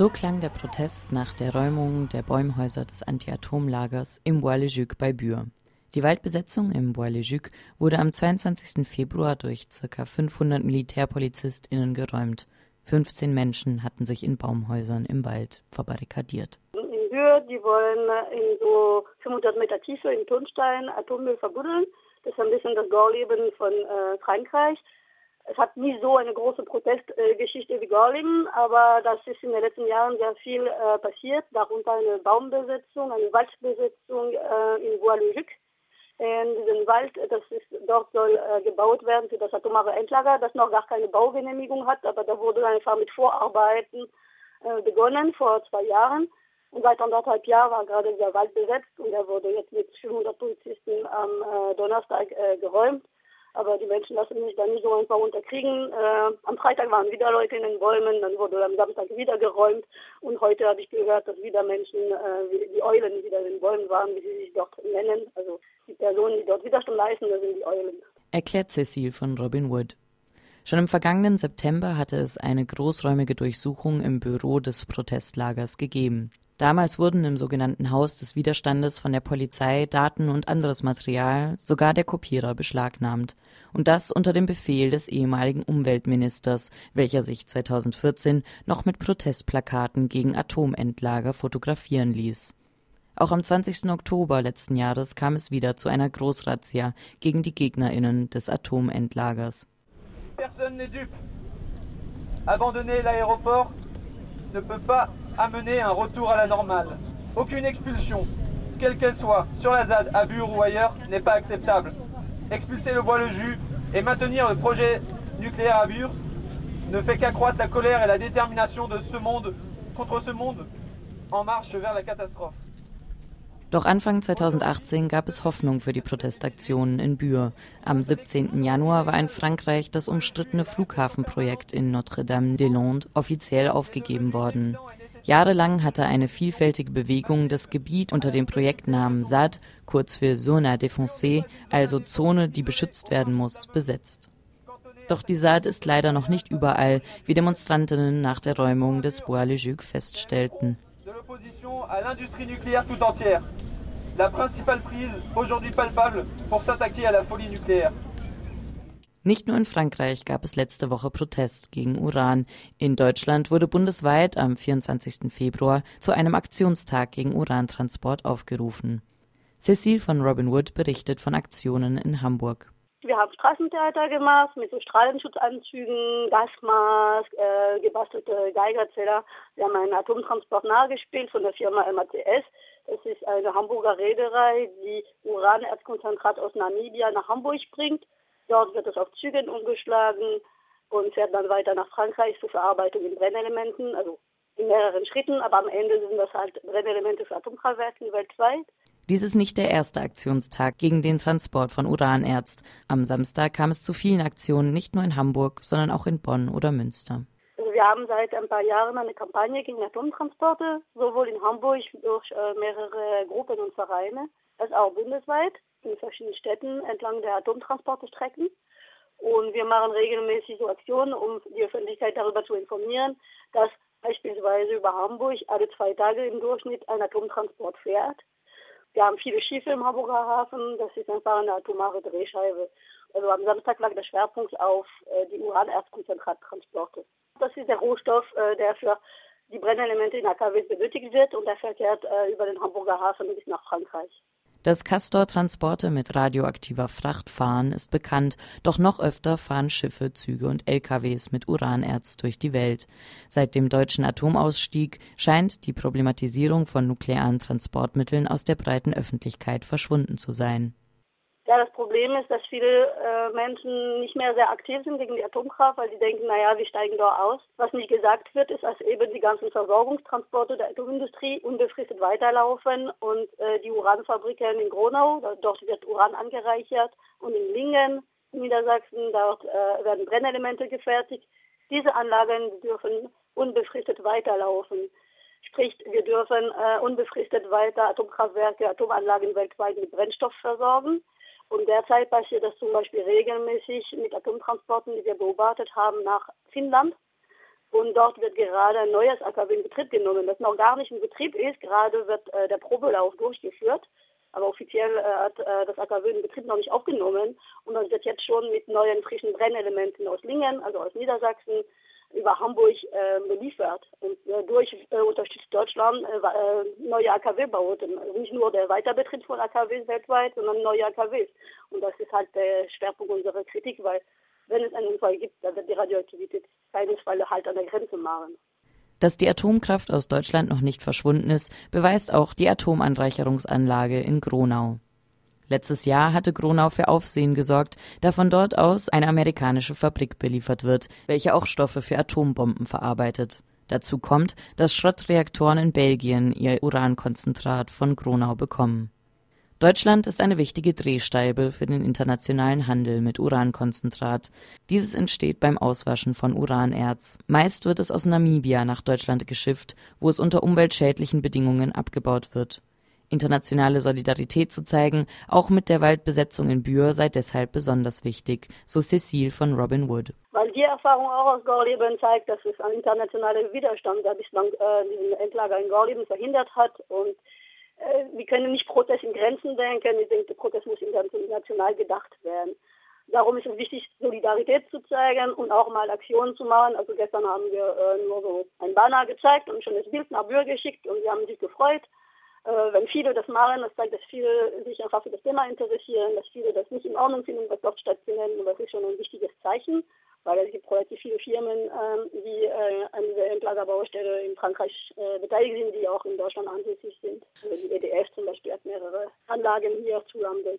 So klang der Protest nach der Räumung der Bäumhäuser des Anti-Atom-Lagers im Bois-le-Juc bei Bure. Die Waldbesetzung im Bois-le-Juc wurde am 22. Februar durch ca. 500 MilitärpolizistInnen geräumt. 15 Menschen hatten sich in Baumhäusern im Wald verbarrikadiert. In Bure, die wollen in so 500 Meter Tiefe in Tonstein Atommüll verbuddeln. Das ist ein bisschen das Gorleben von äh, Frankreich. Es hat nie so eine große Protestgeschichte wie Gorleben, aber das ist in den letzten Jahren sehr viel äh, passiert, darunter eine Baumbesetzung, eine Waldbesetzung äh, in Bois-le-Juc. In diesem Wald, das ist, dort soll äh, gebaut werden für das atomare Endlager, das noch gar keine Baugenehmigung hat, aber da wurde einfach mit Vorarbeiten äh, begonnen vor zwei Jahren. Und seit anderthalb Jahren war gerade der Wald besetzt und er wurde jetzt mit 500 Polizisten am äh, Donnerstag äh, geräumt. Aber die Menschen lassen sich da nicht so einfach unterkriegen. Äh, am Freitag waren wieder Leute in den Bäumen, dann wurde am Samstag wieder geräumt. Und heute habe ich gehört, dass wieder Menschen, äh, die Eulen, wieder in den Bäumen waren, wie sie sich dort nennen. Also die Personen, die dort Widerstand leisten, das sind die Eulen. Erklärt Cecile von Robin Wood. Schon im vergangenen September hatte es eine großräumige Durchsuchung im Büro des Protestlagers gegeben. Damals wurden im sogenannten Haus des Widerstandes von der Polizei Daten und anderes Material, sogar der Kopierer, beschlagnahmt. Und das unter dem Befehl des ehemaligen Umweltministers, welcher sich 2014 noch mit Protestplakaten gegen Atomendlager fotografieren ließ. Auch am 20. Oktober letzten Jahres kam es wieder zu einer Großrazzia gegen die GegnerInnen des Atomendlagers. Personne n'est dupe. Abandonner l'aéroport ne peut pas amener un retour à la normale. Aucune expulsion, quelle qu'elle soit, sur la ZAD, à Bure ou ailleurs, n'est pas acceptable. Expulser le bois le jus et maintenir le projet nucléaire à Bure ne fait qu'accroître la colère et la détermination de ce monde contre ce monde en marche vers la catastrophe. Doch Anfang 2018 gab es Hoffnung für die Protestaktionen in Bure. Am 17. Januar war in Frankreich das umstrittene Flughafenprojekt in Notre-Dame-des-Landes offiziell aufgegeben worden. Jahrelang hatte eine vielfältige Bewegung das Gebiet unter dem Projektnamen SAD, kurz für Zona Défoncée, also Zone, die beschützt werden muss, besetzt. Doch die SAD ist leider noch nicht überall, wie Demonstrantinnen nach der Räumung des Bois-le-Juc feststellten. La principale prise aujourd'hui palpable pour s'attaquer à la folie nucléaire. Nicht nur in Frankreich gab es letzte Woche Protest gegen Uran. In Deutschland wurde bundesweit am 24. Februar zu einem Aktionstag gegen Urantransport aufgerufen. Cecile von Robin Wood berichtet von Aktionen in Hamburg. Wir haben Straßentheater gemacht mit so Strahlenschutzanzügen, Gasmask, äh, gebastelte Geigerzähler. Wir haben einen Atomtransport nahegespielt von der Firma MACS. Das ist eine Hamburger Reederei, die Uranerzkonzentrat aus Namibia nach Hamburg bringt Dort wird es auf Zügen umgeschlagen und fährt dann weiter nach Frankreich zur Verarbeitung in Brennelementen, also in mehreren Schritten, aber am Ende sind das halt Brennelemente für Atomkraftwerke weltweit. Dies ist nicht der erste Aktionstag gegen den Transport von Uranerz. Am Samstag kam es zu vielen Aktionen, nicht nur in Hamburg, sondern auch in Bonn oder Münster. Also wir haben seit ein paar Jahren eine Kampagne gegen Atomtransporte, sowohl in Hamburg durch äh, mehrere Gruppen und Vereine, als auch bundesweit in verschiedenen Städten entlang der Atomtransportstrecken. Und wir machen regelmäßig so Aktionen, um die Öffentlichkeit darüber zu informieren, dass beispielsweise über Hamburg alle zwei Tage im Durchschnitt ein Atomtransport fährt. Wir haben viele Schiffe im Hamburger Hafen, das ist einfach eine atomare Drehscheibe. Also am Samstag lag der Schwerpunkt auf äh, die Uranerzkonzentrattransporte. Das ist der Rohstoff, äh, der für die Brennelemente in AKWs benötigt wird und der verkehrt äh, über den Hamburger Hafen bis nach Frankreich. Dass Castor-Transporte mit radioaktiver Fracht fahren, ist bekannt, doch noch öfter fahren Schiffe, Züge und LKWs mit Uranerz durch die Welt. Seit dem deutschen Atomausstieg scheint die Problematisierung von nuklearen Transportmitteln aus der breiten Öffentlichkeit verschwunden zu sein. Ja, das Problem ist, dass viele äh, Menschen nicht mehr sehr aktiv sind gegen die Atomkraft, weil sie denken, naja, wir steigen da aus. Was nicht gesagt wird, ist, dass eben die ganzen Versorgungstransporte der Atomindustrie unbefristet weiterlaufen und äh, die Uranfabriken in Gronau, dort wird Uran angereichert und in Lingen, Niedersachsen, dort äh, werden Brennelemente gefertigt. Diese Anlagen dürfen unbefristet weiterlaufen. Sprich, wir dürfen äh, unbefristet weiter Atomkraftwerke, Atomanlagen weltweit mit Brennstoff versorgen. Und derzeit passiert das zum Beispiel regelmäßig mit Atomtransporten, die wir beobachtet haben, nach Finnland. Und dort wird gerade ein neues AKW in Betrieb genommen, das noch gar nicht in Betrieb ist. Gerade wird äh, der Probelauf durchgeführt. Aber offiziell äh, hat äh, das AKW in Betrieb noch nicht aufgenommen. Und das wird jetzt schon mit neuen frischen Brennelementen aus Lingen, also aus Niedersachsen, über Hamburg äh, beliefert. Und äh, durch äh, unterstützt Deutschland äh, äh neue AKW-Bauten. Nicht nur der Weiterbetrieb von AKWs weltweit, sondern neue AKWs. Und das ist halt der Schwerpunkt unserer Kritik, weil wenn es einen Unfall gibt, dann wird die Radioaktivität keinesfalls halt an der Grenze machen. Dass die Atomkraft aus Deutschland noch nicht verschwunden ist, beweist auch die Atomanreicherungsanlage in Gronau. Letztes Jahr hatte Gronau für Aufsehen gesorgt, da von dort aus eine amerikanische Fabrik beliefert wird, welche auch Stoffe für Atombomben verarbeitet. Dazu kommt, dass Schrottreaktoren in Belgien ihr Urankonzentrat von Gronau bekommen. Deutschland ist eine wichtige Drehscheibe für den internationalen Handel mit Urankonzentrat. Dieses entsteht beim Auswaschen von Uranerz. Meist wird es aus Namibia nach Deutschland geschifft, wo es unter umweltschädlichen Bedingungen abgebaut wird Internationale Solidarität zu zeigen, auch mit der Waldbesetzung in Bühr sei deshalb besonders wichtig, so Cecile von Robin Wood. Weil die Erfahrung auch aus Gorleben zeigt, dass es ein internationaler Widerstand, der bislang äh, diesen Endlager in Gorleben verhindert hat und äh, wir können nicht Protest in Grenzen denken. Ich denke, der Protest muss international gedacht werden. Darum ist es wichtig, Solidarität zu zeigen und auch mal Aktionen zu machen. Also gestern haben wir äh, nur so ein Banner gezeigt und ein schönes Bild nach Bürger geschickt und sie haben sich gefreut. Äh, wenn viele das machen, das zeigt, dass viele sich einfach für das Thema interessieren, dass viele das nicht in Ordnung finden, was dort stattfindet. Und das ist schon ein wichtiges Zeichen, weil es gibt relativ viele Firmen, äh, die äh, an dieser Endlagerbaustelle in Frankreich äh, beteiligt sind, die auch in Deutschland ansässig sind. Also die EDF zum Beispiel hat mehrere Anlagen hier zu Lande.